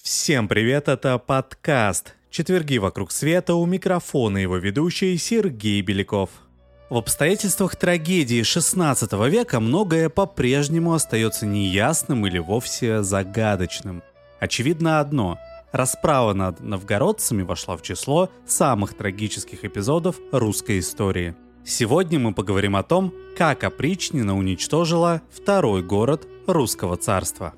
Всем привет, это подкаст «Четверги вокруг света» у микрофона его ведущий Сергей Беляков. В обстоятельствах трагедии XVI века многое по-прежнему остается неясным или вовсе загадочным. Очевидно одно – расправа над новгородцами вошла в число самых трагических эпизодов русской истории. Сегодня мы поговорим о том, как опричнина уничтожила второй город русского царства –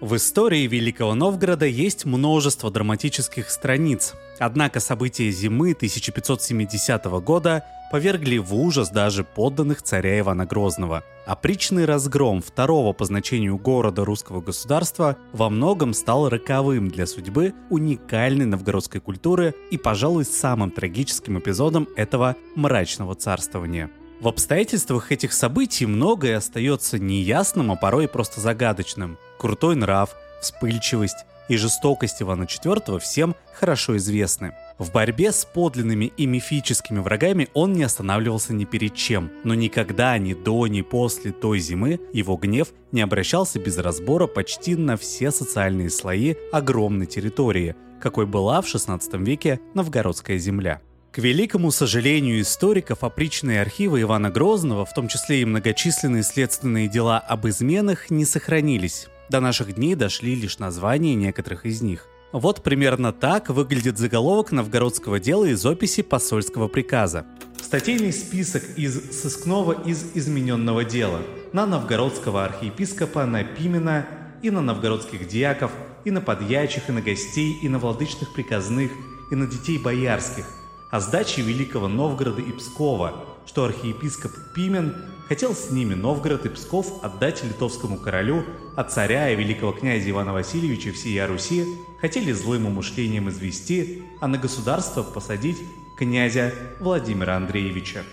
в истории Великого Новгорода есть множество драматических страниц, однако события зимы 1570 года повергли в ужас даже подданных царя Ивана Грозного. Опричный разгром второго по значению города русского государства во многом стал роковым для судьбы уникальной новгородской культуры и, пожалуй, самым трагическим эпизодом этого мрачного царствования. В обстоятельствах этих событий многое остается неясным, а порой просто загадочным – Крутой нрав, вспыльчивость и жестокость Ивана IV всем хорошо известны. В борьбе с подлинными и мифическими врагами он не останавливался ни перед чем, но никогда ни до, ни после той зимы его гнев не обращался без разбора почти на все социальные слои огромной территории, какой была в XVI веке новгородская земля. К великому сожалению историков, опричные архивы Ивана Грозного, в том числе и многочисленные следственные дела об изменах, не сохранились. До наших дней дошли лишь названия некоторых из них. Вот примерно так выглядит заголовок новгородского дела из описи посольского приказа. Статейный список из сыскного из измененного дела на новгородского архиепископа, на Пимена и на новгородских диаков, и на подьячих, и на гостей, и на владычных приказных, и на детей боярских, о сдаче Великого Новгорода и Пскова, что архиепископ Пимен хотел с ними Новгород и Псков отдать литовскому королю, а царя и великого князя Ивана Васильевича всея Руси хотели злым умышлением извести, а на государство посадить князя Владимира Андреевича.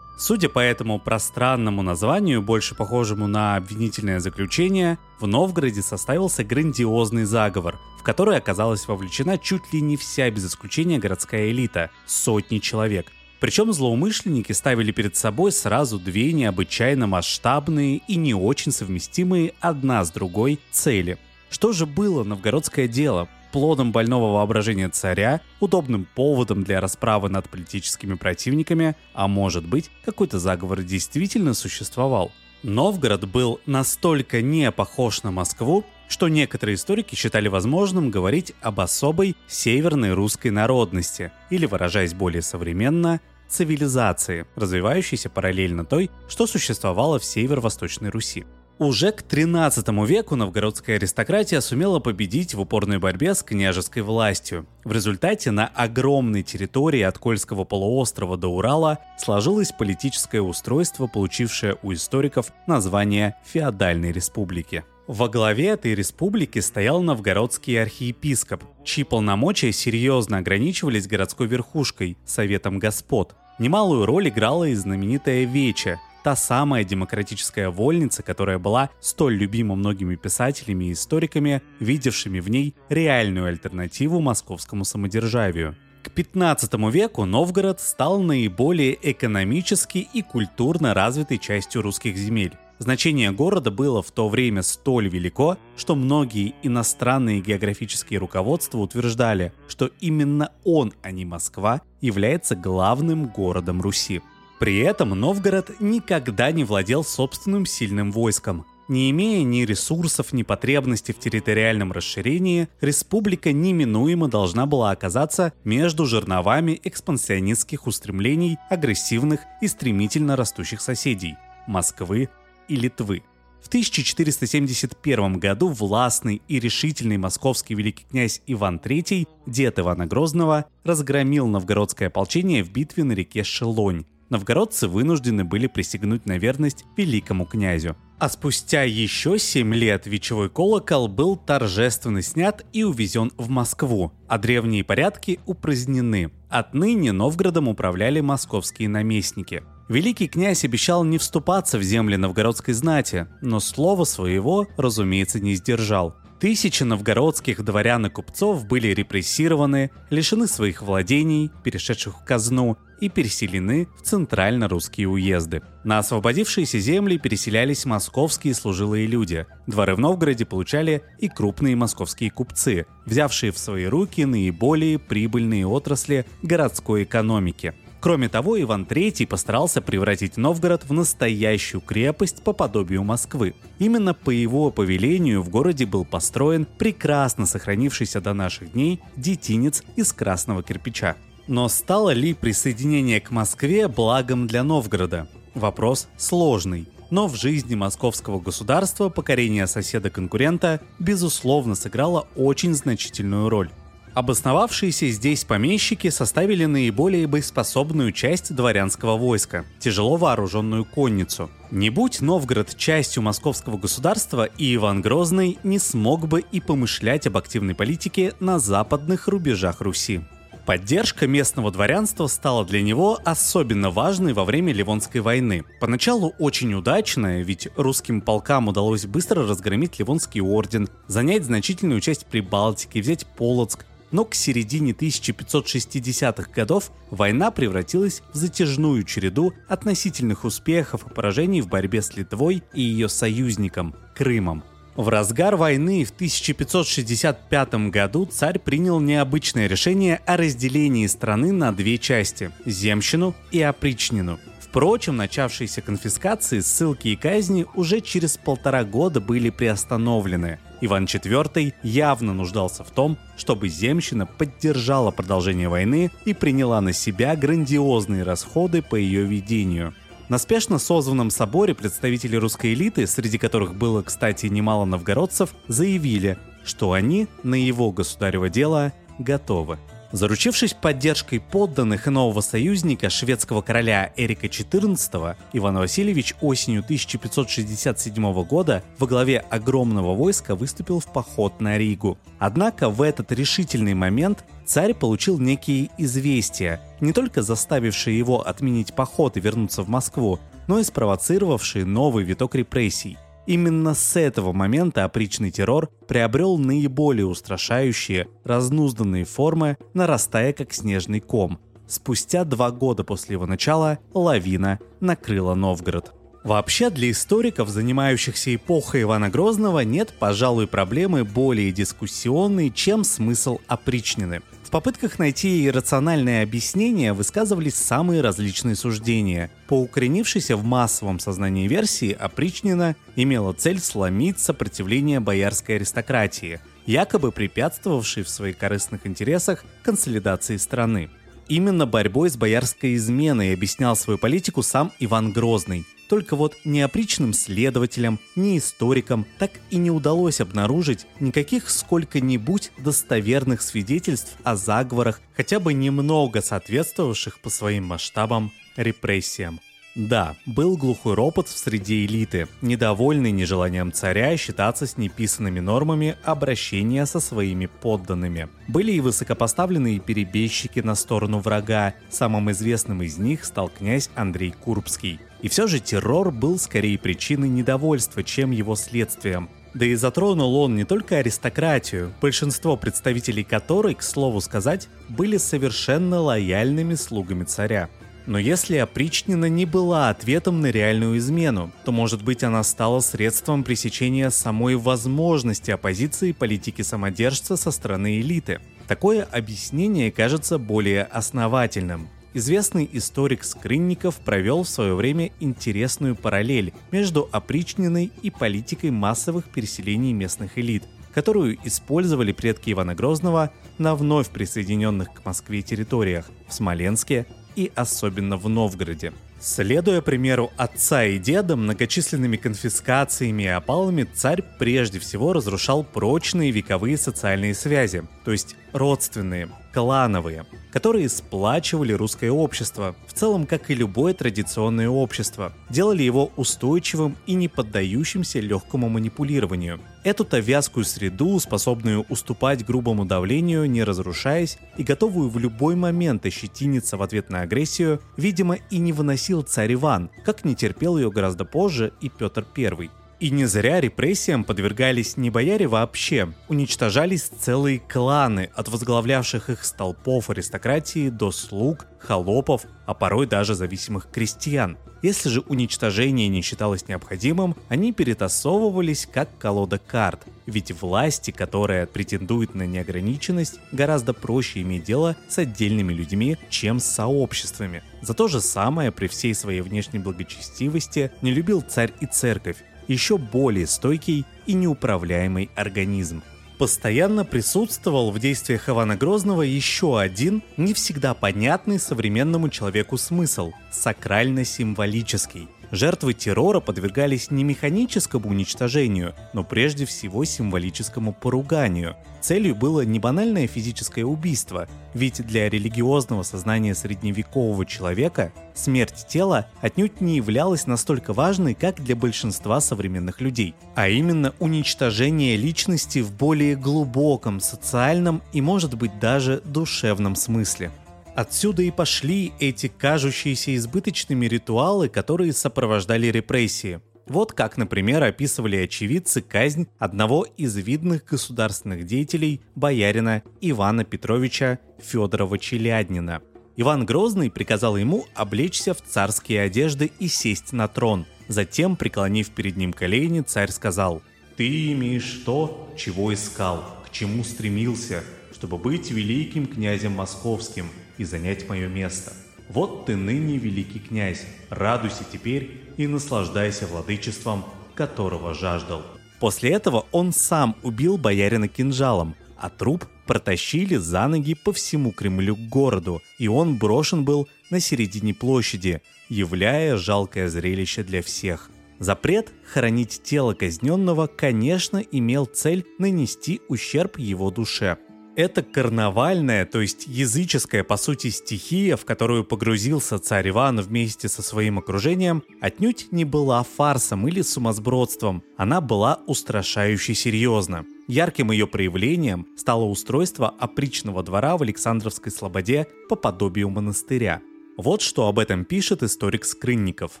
Судя по этому пространному названию, больше похожему на обвинительное заключение, в Новгороде составился грандиозный заговор, в который оказалась вовлечена чуть ли не вся без исключения городская элита – сотни человек – причем злоумышленники ставили перед собой сразу две необычайно масштабные и не очень совместимые одна с другой цели. Что же было новгородское дело? Плодом больного воображения царя, удобным поводом для расправы над политическими противниками, а может быть, какой-то заговор действительно существовал. Новгород был настолько не похож на Москву, что некоторые историки считали возможным говорить об особой северной русской народности, или, выражаясь более современно, цивилизации, развивающейся параллельно той, что существовало в северо-восточной Руси. Уже к 13 веку новгородская аристократия сумела победить в упорной борьбе с княжеской властью. В результате на огромной территории от Кольского полуострова до Урала сложилось политическое устройство, получившее у историков название феодальной республики. Во главе этой республики стоял новгородский архиепископ, чьи полномочия серьезно ограничивались городской верхушкой, Советом Господ. Немалую роль играла и знаменитая Веча, та самая демократическая вольница, которая была столь любима многими писателями и историками, видевшими в ней реальную альтернативу московскому самодержавию. К 15 веку Новгород стал наиболее экономически и культурно развитой частью русских земель. Значение города было в то время столь велико, что многие иностранные географические руководства утверждали, что именно он, а не Москва, является главным городом Руси. При этом Новгород никогда не владел собственным сильным войском. Не имея ни ресурсов, ни потребностей в территориальном расширении, республика неминуемо должна была оказаться между жерновами экспансионистских устремлений агрессивных и стремительно растущих соседей – Москвы и Литвы. В 1471 году властный и решительный московский великий князь Иван III, дед Ивана Грозного, разгромил новгородское ополчение в битве на реке Шелонь. Новгородцы вынуждены были присягнуть на верность великому князю. А спустя еще 7 лет вечевой колокол был торжественно снят и увезен в Москву, а древние порядки упразднены. Отныне Новгородом управляли московские наместники – Великий князь обещал не вступаться в земли новгородской знати, но слова своего, разумеется, не сдержал. Тысячи новгородских дворян и купцов были репрессированы, лишены своих владений, перешедших в казну, и переселены в центрально-русские уезды. На освободившиеся земли переселялись московские служилые люди. Дворы в Новгороде получали и крупные московские купцы, взявшие в свои руки наиболее прибыльные отрасли городской экономики – Кроме того, Иван III постарался превратить Новгород в настоящую крепость по подобию Москвы. Именно по его повелению в городе был построен прекрасно сохранившийся до наших дней детинец из красного кирпича. Но стало ли присоединение к Москве благом для Новгорода? Вопрос сложный. Но в жизни московского государства покорение соседа-конкурента безусловно сыграло очень значительную роль. Обосновавшиеся здесь помещики составили наиболее боеспособную часть дворянского войска – тяжело вооруженную конницу. Не будь Новгород частью московского государства, и Иван Грозный не смог бы и помышлять об активной политике на западных рубежах Руси. Поддержка местного дворянства стала для него особенно важной во время Ливонской войны. Поначалу очень удачная, ведь русским полкам удалось быстро разгромить Ливонский орден, занять значительную часть Прибалтики, взять Полоцк, но к середине 1560-х годов война превратилась в затяжную череду относительных успехов и поражений в борьбе с Литвой и ее союзником – Крымом. В разгар войны в 1565 году царь принял необычное решение о разделении страны на две части – земщину и опричнину. Впрочем, начавшиеся конфискации, ссылки и казни уже через полтора года были приостановлены – Иван IV явно нуждался в том, чтобы земщина поддержала продолжение войны и приняла на себя грандиозные расходы по ее ведению. На спешно созванном соборе представители русской элиты, среди которых было, кстати, немало новгородцев, заявили, что они на его государево дело готовы. Заручившись поддержкой подданных и нового союзника шведского короля Эрика XIV, Иван Васильевич осенью 1567 года во главе огромного войска выступил в поход на Ригу. Однако в этот решительный момент царь получил некие известия, не только заставившие его отменить поход и вернуться в Москву, но и спровоцировавшие новый виток репрессий. Именно с этого момента опричный террор приобрел наиболее устрашающие, разнузданные формы, нарастая как снежный ком. Спустя два года после его начала лавина накрыла Новгород. Вообще для историков, занимающихся эпохой Ивана Грозного, нет, пожалуй, проблемы более дискуссионной, чем смысл опричнины – попытках найти рациональное объяснение высказывались самые различные суждения. По укоренившейся в массовом сознании версии опричнина имела цель сломить сопротивление боярской аристократии, якобы препятствовавшей в своих корыстных интересах консолидации страны. Именно борьбой с боярской изменой объяснял свою политику сам Иван Грозный, только вот ни опричным следователям, ни историкам так и не удалось обнаружить никаких сколько-нибудь достоверных свидетельств о заговорах, хотя бы немного соответствовавших по своим масштабам репрессиям. Да, был глухой ропот в среде элиты, недовольный нежеланием царя считаться с неписанными нормами обращения со своими подданными. Были и высокопоставленные перебежчики на сторону врага, самым известным из них стал князь Андрей Курбский. И все же террор был скорее причиной недовольства, чем его следствием. Да и затронул он не только аристократию, большинство представителей которой, к слову сказать, были совершенно лояльными слугами царя. Но если опричнина не была ответом на реальную измену, то, может быть, она стала средством пресечения самой возможности оппозиции политики самодержца со стороны элиты. Такое объяснение кажется более основательным. Известный историк Скрынников провел в свое время интересную параллель между опричниной и политикой массовых переселений местных элит, которую использовали предки Ивана Грозного на вновь присоединенных к Москве территориях в Смоленске, и особенно в Новгороде. Следуя примеру отца и деда, многочисленными конфискациями и опалами царь прежде всего разрушал прочные вековые социальные связи, то есть родственные, клановые, которые сплачивали русское общество, в целом как и любое традиционное общество, делали его устойчивым и не поддающимся легкому манипулированию. Эту-то вязкую среду, способную уступать грубому давлению, не разрушаясь, и готовую в любой момент ощетиниться в ответ на агрессию, видимо, и не выносил царь Иван, как не терпел ее гораздо позже и Петр I. И не зря репрессиям подвергались не бояре вообще. Уничтожались целые кланы, от возглавлявших их столпов аристократии до слуг, холопов, а порой даже зависимых крестьян. Если же уничтожение не считалось необходимым, они перетасовывались как колода карт. Ведь власти, которая претендует на неограниченность, гораздо проще иметь дело с отдельными людьми, чем с сообществами. За то же самое при всей своей внешней благочестивости не любил царь и церковь, еще более стойкий и неуправляемый организм. Постоянно присутствовал в действиях Ивана Грозного еще один, не всегда понятный современному человеку смысл – сакрально-символический. Жертвы террора подвергались не механическому уничтожению, но прежде всего символическому поруганию. Целью было не банальное физическое убийство, ведь для религиозного сознания средневекового человека смерть тела отнюдь не являлась настолько важной, как для большинства современных людей, а именно уничтожение личности в более глубоком социальном и, может быть, даже душевном смысле. Отсюда и пошли эти кажущиеся избыточными ритуалы, которые сопровождали репрессии. Вот как, например, описывали очевидцы казнь одного из видных государственных деятелей, боярина Ивана Петровича Федорова-Челяднина. Иван Грозный приказал ему облечься в царские одежды и сесть на трон. Затем, преклонив перед ним колени, царь сказал «Ты имеешь то, чего искал, к чему стремился, чтобы быть великим князем московским – и занять мое место. Вот ты ныне великий князь, радуйся теперь и наслаждайся владычеством, которого жаждал». После этого он сам убил боярина кинжалом, а труп протащили за ноги по всему Кремлю к городу, и он брошен был на середине площади, являя жалкое зрелище для всех. Запрет хоронить тело казненного, конечно, имел цель нанести ущерб его душе – это карнавальная, то есть языческая по сути стихия, в которую погрузился царь Иван вместе со своим окружением, отнюдь не была фарсом или сумасбродством, она была устрашающе серьезна. Ярким ее проявлением стало устройство опричного двора в Александровской Слободе по подобию монастыря. Вот что об этом пишет историк Скрынников.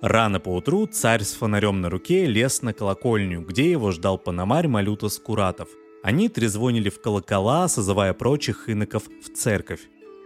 Рано поутру царь с фонарем на руке лез на колокольню, где его ждал пономарь Малюта Скуратов – они трезвонили в колокола, созывая прочих иноков в церковь.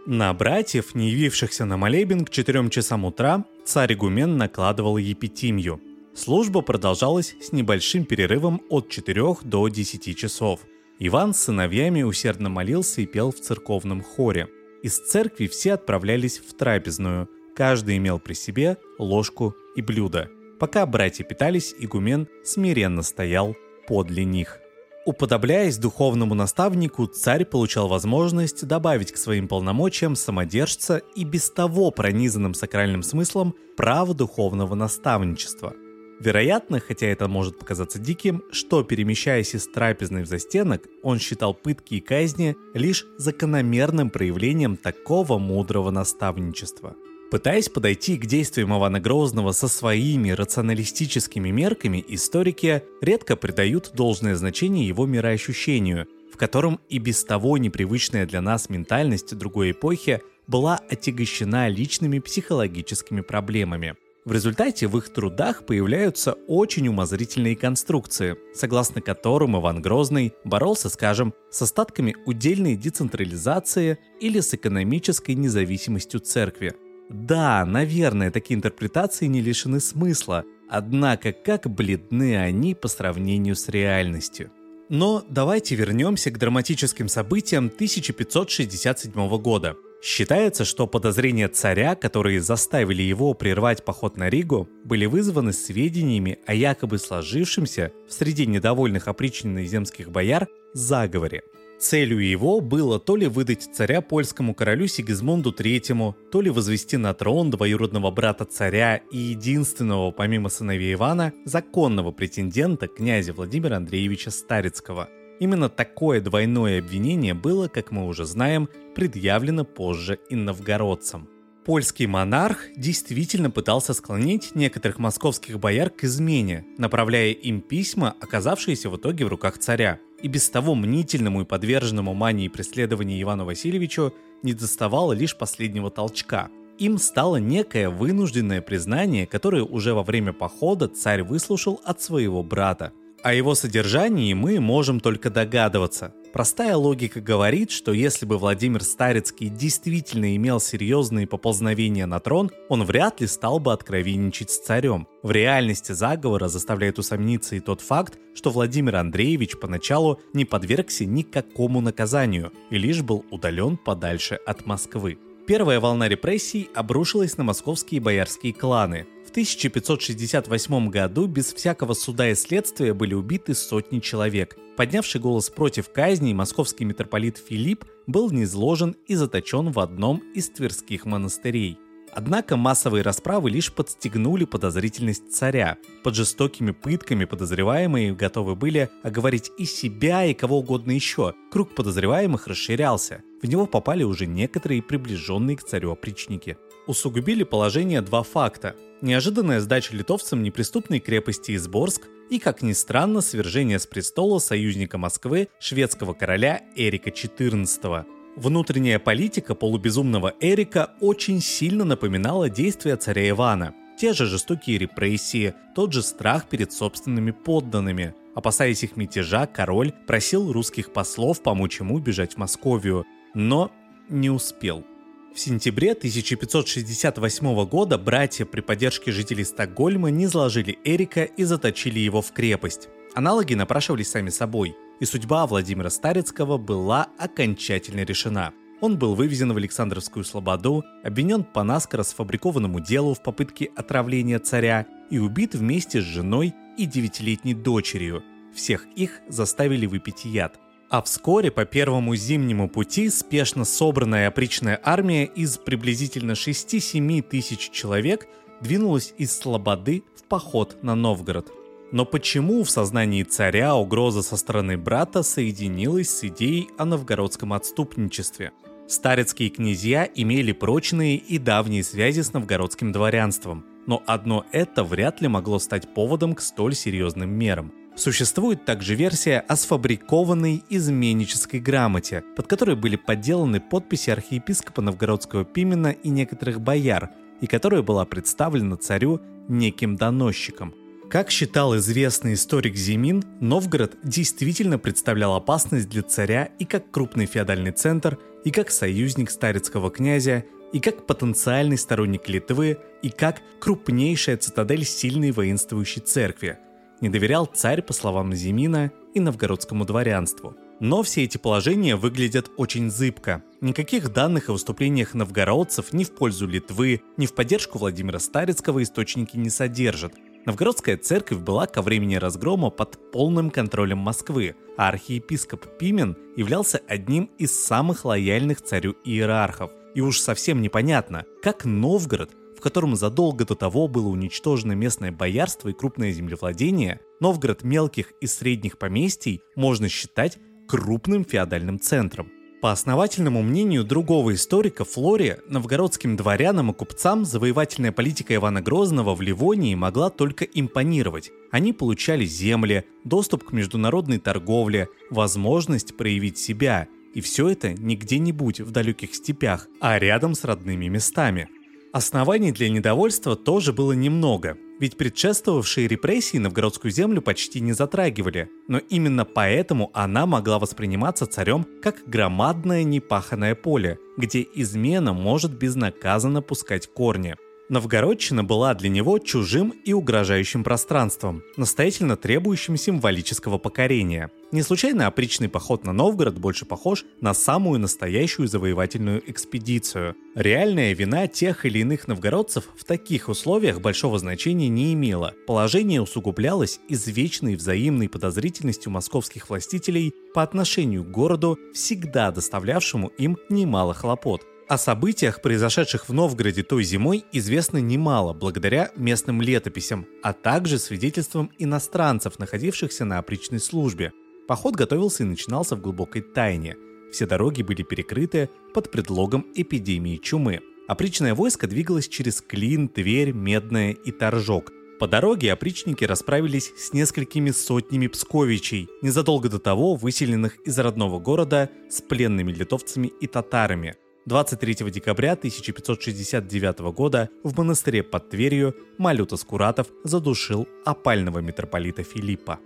На братьев, не явившихся на молебен к 4 часам утра, царь Игумен накладывал епитимью. Служба продолжалась с небольшим перерывом от 4 до 10 часов. Иван с сыновьями усердно молился и пел в церковном хоре. Из церкви все отправлялись в трапезную. Каждый имел при себе ложку и блюдо. Пока братья питались, игумен смиренно стоял подле них. Уподобляясь духовному наставнику, царь получал возможность добавить к своим полномочиям самодержца и без того пронизанным сакральным смыслом право духовного наставничества. Вероятно, хотя это может показаться диким, что, перемещаясь из трапезной в застенок, он считал пытки и казни лишь закономерным проявлением такого мудрого наставничества – Пытаясь подойти к действиям Ивана Грозного со своими рационалистическими мерками, историки редко придают должное значение его мироощущению, в котором и без того непривычная для нас ментальность другой эпохи была отягощена личными психологическими проблемами. В результате в их трудах появляются очень умозрительные конструкции, согласно которым Иван Грозный боролся, скажем, с остатками удельной децентрализации или с экономической независимостью церкви – да, наверное, такие интерпретации не лишены смысла, однако как бледны они по сравнению с реальностью. Но давайте вернемся к драматическим событиям 1567 года. Считается, что подозрения царя, которые заставили его прервать поход на Ригу, были вызваны сведениями о якобы сложившемся в среде недовольных опричненных земских бояр заговоре – Целью его было то ли выдать царя польскому королю Сигизмунду III, то ли возвести на трон двоюродного брата царя и единственного, помимо сыновей Ивана, законного претендента князя Владимира Андреевича Старицкого. Именно такое двойное обвинение было, как мы уже знаем, предъявлено позже и новгородцам. Польский монарх действительно пытался склонить некоторых московских бояр к измене, направляя им письма, оказавшиеся в итоге в руках царя – и без того мнительному и подверженному мании преследования Ивану Васильевичу не доставало лишь последнего толчка. им стало некое вынужденное признание, которое уже во время похода царь выслушал от своего брата. О его содержании мы можем только догадываться. Простая логика говорит, что если бы Владимир Старецкий действительно имел серьезные поползновения на трон, он вряд ли стал бы откровенничать с царем. В реальности заговора заставляет усомниться и тот факт, что Владимир Андреевич поначалу не подвергся никакому наказанию и лишь был удален подальше от Москвы. Первая волна репрессий обрушилась на московские боярские кланы. В 1568 году без всякого суда и следствия были убиты сотни человек. Поднявший голос против казни, московский митрополит Филипп был низложен и заточен в одном из тверских монастырей. Однако массовые расправы лишь подстегнули подозрительность царя. Под жестокими пытками подозреваемые готовы были оговорить и себя, и кого угодно еще. Круг подозреваемых расширялся. В него попали уже некоторые приближенные к царю опричники. Усугубили положение два факта. Неожиданная сдача литовцам неприступной крепости Изборск и, как ни странно, свержение с престола союзника Москвы шведского короля Эрика XIV. Внутренняя политика полубезумного Эрика очень сильно напоминала действия царя Ивана. Те же жестокие репрессии, тот же страх перед собственными подданными. Опасаясь их мятежа, король просил русских послов помочь ему бежать в Московию, но не успел. В сентябре 1568 года братья при поддержке жителей Стокгольма не изложили Эрика и заточили его в крепость. Аналоги напрашивались сами собой – и судьба Владимира Старецкого была окончательно решена. Он был вывезен в Александровскую Слободу, обвинен по наскоро сфабрикованному делу в попытке отравления царя и убит вместе с женой и девятилетней дочерью. Всех их заставили выпить яд. А вскоре по первому зимнему пути спешно собранная опричная армия из приблизительно 6-7 тысяч человек двинулась из Слободы в поход на Новгород – но почему в сознании царя угроза со стороны брата соединилась с идеей о новгородском отступничестве? Старецкие князья имели прочные и давние связи с новгородским дворянством, но одно это вряд ли могло стать поводом к столь серьезным мерам. Существует также версия о сфабрикованной изменнической грамоте, под которой были подделаны подписи архиепископа новгородского Пимена и некоторых бояр, и которая была представлена царю неким доносчиком – как считал известный историк Зимин, Новгород действительно представлял опасность для царя и как крупный феодальный центр, и как союзник старецкого князя, и как потенциальный сторонник Литвы, и как крупнейшая цитадель сильной воинствующей церкви. Не доверял царь, по словам Зимина, и новгородскому дворянству. Но все эти положения выглядят очень зыбко. Никаких данных о выступлениях новгородцев ни в пользу Литвы, ни в поддержку Владимира Старецкого источники не содержат, Новгородская церковь была ко времени разгрома под полным контролем Москвы, а архиепископ Пимен являлся одним из самых лояльных царю иерархов. И уж совсем непонятно, как Новгород, в котором задолго до того было уничтожено местное боярство и крупное землевладение, Новгород мелких и средних поместий можно считать крупным феодальным центром. По основательному мнению другого историка Флори, новгородским дворянам и купцам завоевательная политика Ивана Грозного в Ливонии могла только импонировать. Они получали земли, доступ к международной торговле, возможность проявить себя. И все это не где-нибудь в далеких степях, а рядом с родными местами. Оснований для недовольства тоже было немного, ведь предшествовавшие репрессии новгородскую землю почти не затрагивали, но именно поэтому она могла восприниматься царем как громадное непаханное поле, где измена может безнаказанно пускать корни. Новгородчина была для него чужим и угрожающим пространством, настоятельно требующим символического покорения. Не случайно опричный поход на Новгород больше похож на самую настоящую завоевательную экспедицию. Реальная вина тех или иных новгородцев в таких условиях большого значения не имела. Положение усугублялось извечной взаимной подозрительностью московских властителей по отношению к городу, всегда доставлявшему им немало хлопот. О событиях, произошедших в Новгороде той зимой, известно немало благодаря местным летописям, а также свидетельствам иностранцев, находившихся на опричной службе. Поход готовился и начинался в глубокой тайне. Все дороги были перекрыты под предлогом эпидемии чумы. Опричное войско двигалось через Клин, Тверь, Медное и Торжок. По дороге опричники расправились с несколькими сотнями псковичей, незадолго до того выселенных из родного города с пленными литовцами и татарами – 23 декабря 1569 года в монастыре под Тверью Малюта Скуратов задушил опального митрополита Филиппа.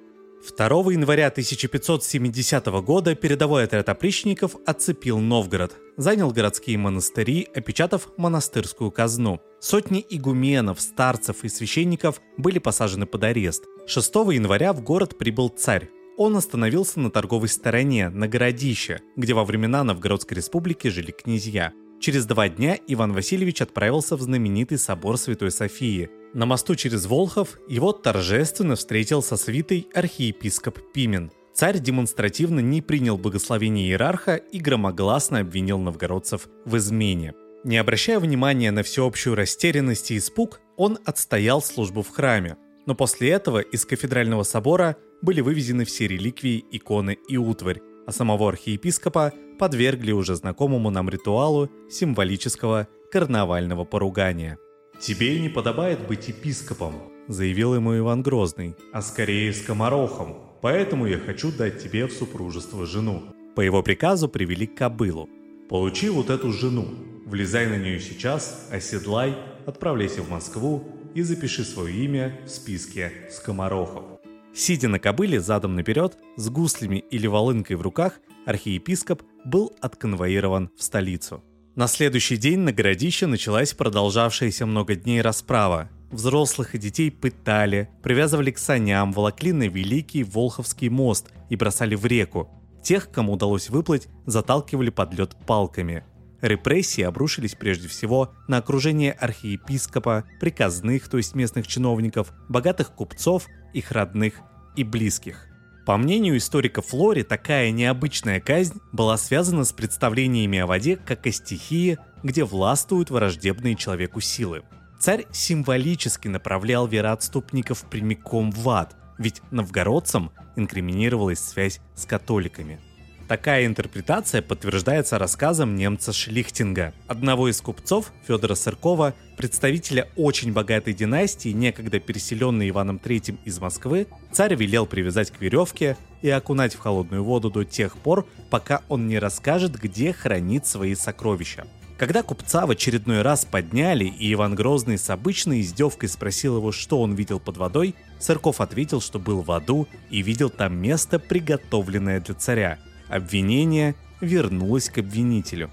2 января 1570 года передовой отряд опричников отцепил Новгород, занял городские монастыри, опечатав монастырскую казну. Сотни игуменов, старцев и священников были посажены под арест. 6 января в город прибыл царь. Он остановился на торговой стороне, на городище, где во времена Новгородской республики жили князья. Через два дня Иван Васильевич отправился в знаменитый собор Святой Софии. На мосту через Волхов его торжественно встретил со свитой архиепископ Пимен. Царь демонстративно не принял благословение иерарха и громогласно обвинил новгородцев в измене. Не обращая внимания на всеобщую растерянность и испуг, он отстоял службу в храме. Но после этого из кафедрального собора были вывезены все реликвии, иконы и утварь, а самого архиепископа подвергли уже знакомому нам ритуалу символического карнавального поругания. «Тебе не подобает быть епископом», — заявил ему Иван Грозный, «а скорее скоморохом, поэтому я хочу дать тебе в супружество жену». По его приказу привели кобылу. «Получи вот эту жену, влезай на нее сейчас, оседлай, отправляйся в Москву и запиши свое имя в списке скоморохов». Сидя на кобыле задом наперед, с гуслями или волынкой в руках, архиепископ был отконвоирован в столицу. На следующий день на городище началась продолжавшаяся много дней расправа. Взрослых и детей пытали, привязывали к саням, волокли на Великий Волховский мост и бросали в реку. Тех, кому удалось выплыть, заталкивали под лед палками. Репрессии обрушились прежде всего на окружение архиепископа, приказных, то есть местных чиновников, богатых купцов, их родных и близких. По мнению историка Флори, такая необычная казнь была связана с представлениями о воде как о стихии, где властвуют враждебные человеку силы. Царь символически направлял вероотступников прямиком в ад, ведь новгородцам инкриминировалась связь с католиками – Такая интерпретация подтверждается рассказом немца Шлихтинга, одного из купцов Федора Сыркова, представителя очень богатой династии, некогда переселенной Иваном III из Москвы, царь велел привязать к веревке и окунать в холодную воду до тех пор, пока он не расскажет, где хранит свои сокровища. Когда купца в очередной раз подняли, и Иван Грозный с обычной издевкой спросил его, что он видел под водой, Сырков ответил, что был в аду и видел там место, приготовленное для царя. Обвинение вернулось к обвинителю.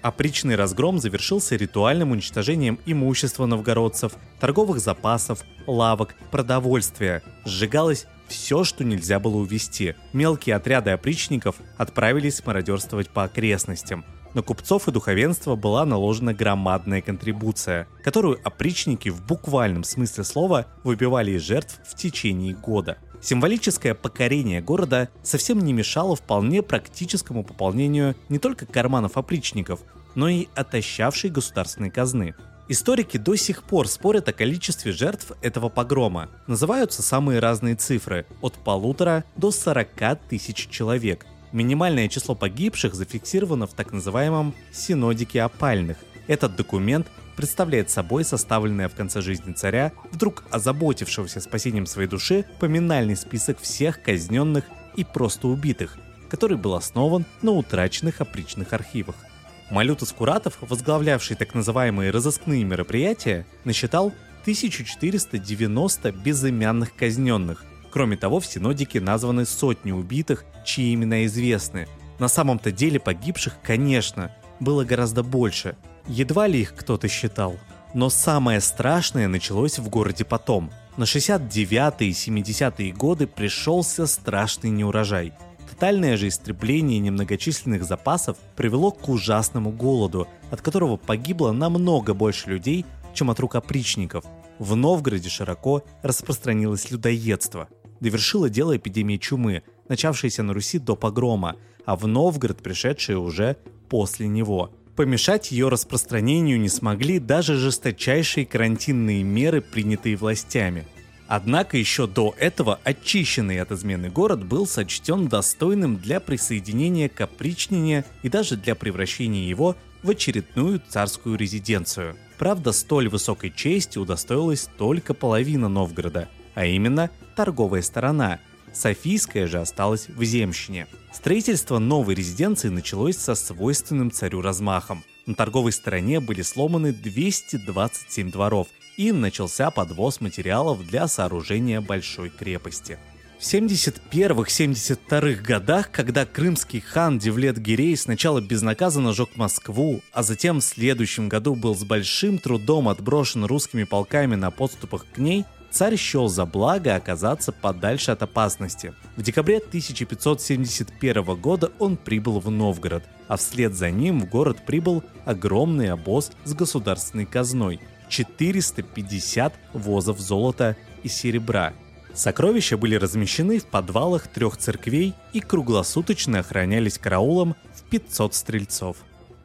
Опричный разгром завершился ритуальным уничтожением имущества новгородцев, торговых запасов, лавок, продовольствия. Сжигалось все, что нельзя было увести. Мелкие отряды опричников отправились мародерствовать по окрестностям. На купцов и духовенство была наложена громадная контрибуция, которую опричники в буквальном смысле слова выбивали из жертв в течение года – Символическое покорение города совсем не мешало вполне практическому пополнению не только карманов опричников, но и отощавшей государственной казны. Историки до сих пор спорят о количестве жертв этого погрома. Называются самые разные цифры – от полутора до 40 тысяч человек. Минимальное число погибших зафиксировано в так называемом «синодике опальных». Этот документ представляет собой составленное в конце жизни царя, вдруг озаботившегося спасением своей души, поминальный список всех казненных и просто убитых, который был основан на утраченных опричных архивах. Малютас Куратов, возглавлявший так называемые разыскные мероприятия, насчитал 1490 безымянных казненных. Кроме того, в Синодике названы сотни убитых, чьи имена известны. На самом-то деле погибших, конечно, было гораздо больше – Едва ли их кто-то считал. Но самое страшное началось в городе потом. На 69-е и 70-е годы пришелся страшный неурожай. Тотальное же истребление немногочисленных запасов привело к ужасному голоду, от которого погибло намного больше людей, чем от рук опричников. В Новгороде широко распространилось людоедство. Довершило дело эпидемии чумы, начавшейся на Руси до погрома, а в Новгород пришедшая уже после него – Помешать ее распространению не смогли даже жесточайшие карантинные меры, принятые властями. Однако еще до этого очищенный от измены город был сочтен достойным для присоединения к опричнине и даже для превращения его в очередную царскую резиденцию. Правда, столь высокой чести удостоилась только половина Новгорода, а именно торговая сторона, Софийская же осталась в земщине. Строительство новой резиденции началось со свойственным царю размахом. На торговой стороне были сломаны 227 дворов, и начался подвоз материалов для сооружения большой крепости. В 71-72 годах, когда крымский хан Девлет-Гирей сначала безнаказанно жег Москву, а затем в следующем году был с большим трудом отброшен русскими полками на подступах к ней, царь счел за благо оказаться подальше от опасности. В декабре 1571 года он прибыл в Новгород, а вслед за ним в город прибыл огромный обоз с государственной казной – 450 возов золота и серебра – Сокровища были размещены в подвалах трех церквей и круглосуточно охранялись караулом в 500 стрельцов.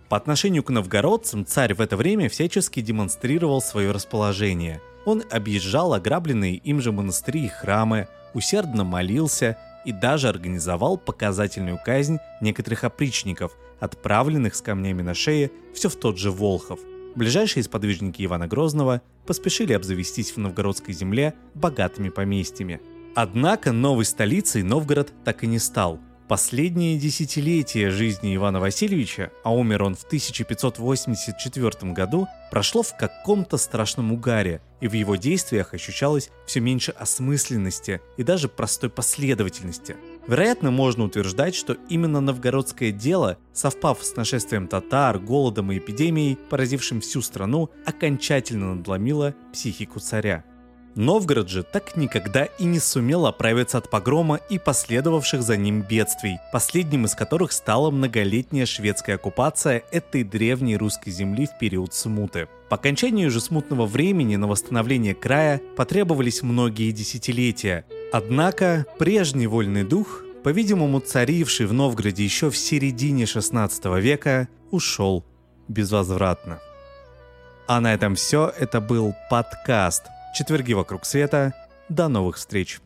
По отношению к новгородцам царь в это время всячески демонстрировал свое расположение. Он объезжал ограбленные им же монастыри и храмы, усердно молился и даже организовал показательную казнь некоторых опричников, отправленных с камнями на шее все в тот же Волхов – Ближайшие сподвижники Ивана Грозного поспешили обзавестись в новгородской земле богатыми поместьями. Однако новой столицей Новгород так и не стал. Последнее десятилетие жизни Ивана Васильевича, а умер он в 1584 году, прошло в каком-то страшном угаре, и в его действиях ощущалось все меньше осмысленности и даже простой последовательности – Вероятно, можно утверждать, что именно новгородское дело, совпав с нашествием татар, голодом и эпидемией, поразившим всю страну, окончательно надломило психику царя. Новгород же так никогда и не сумел оправиться от погрома и последовавших за ним бедствий, последним из которых стала многолетняя шведская оккупация этой древней русской земли в период смуты. По окончанию же смутного времени на восстановление края потребовались многие десятилетия, Однако прежний вольный дух, по-видимому царивший в Новгороде еще в середине 16 века, ушел безвозвратно. А на этом все. Это был подкаст «Четверги вокруг света». До новых встреч!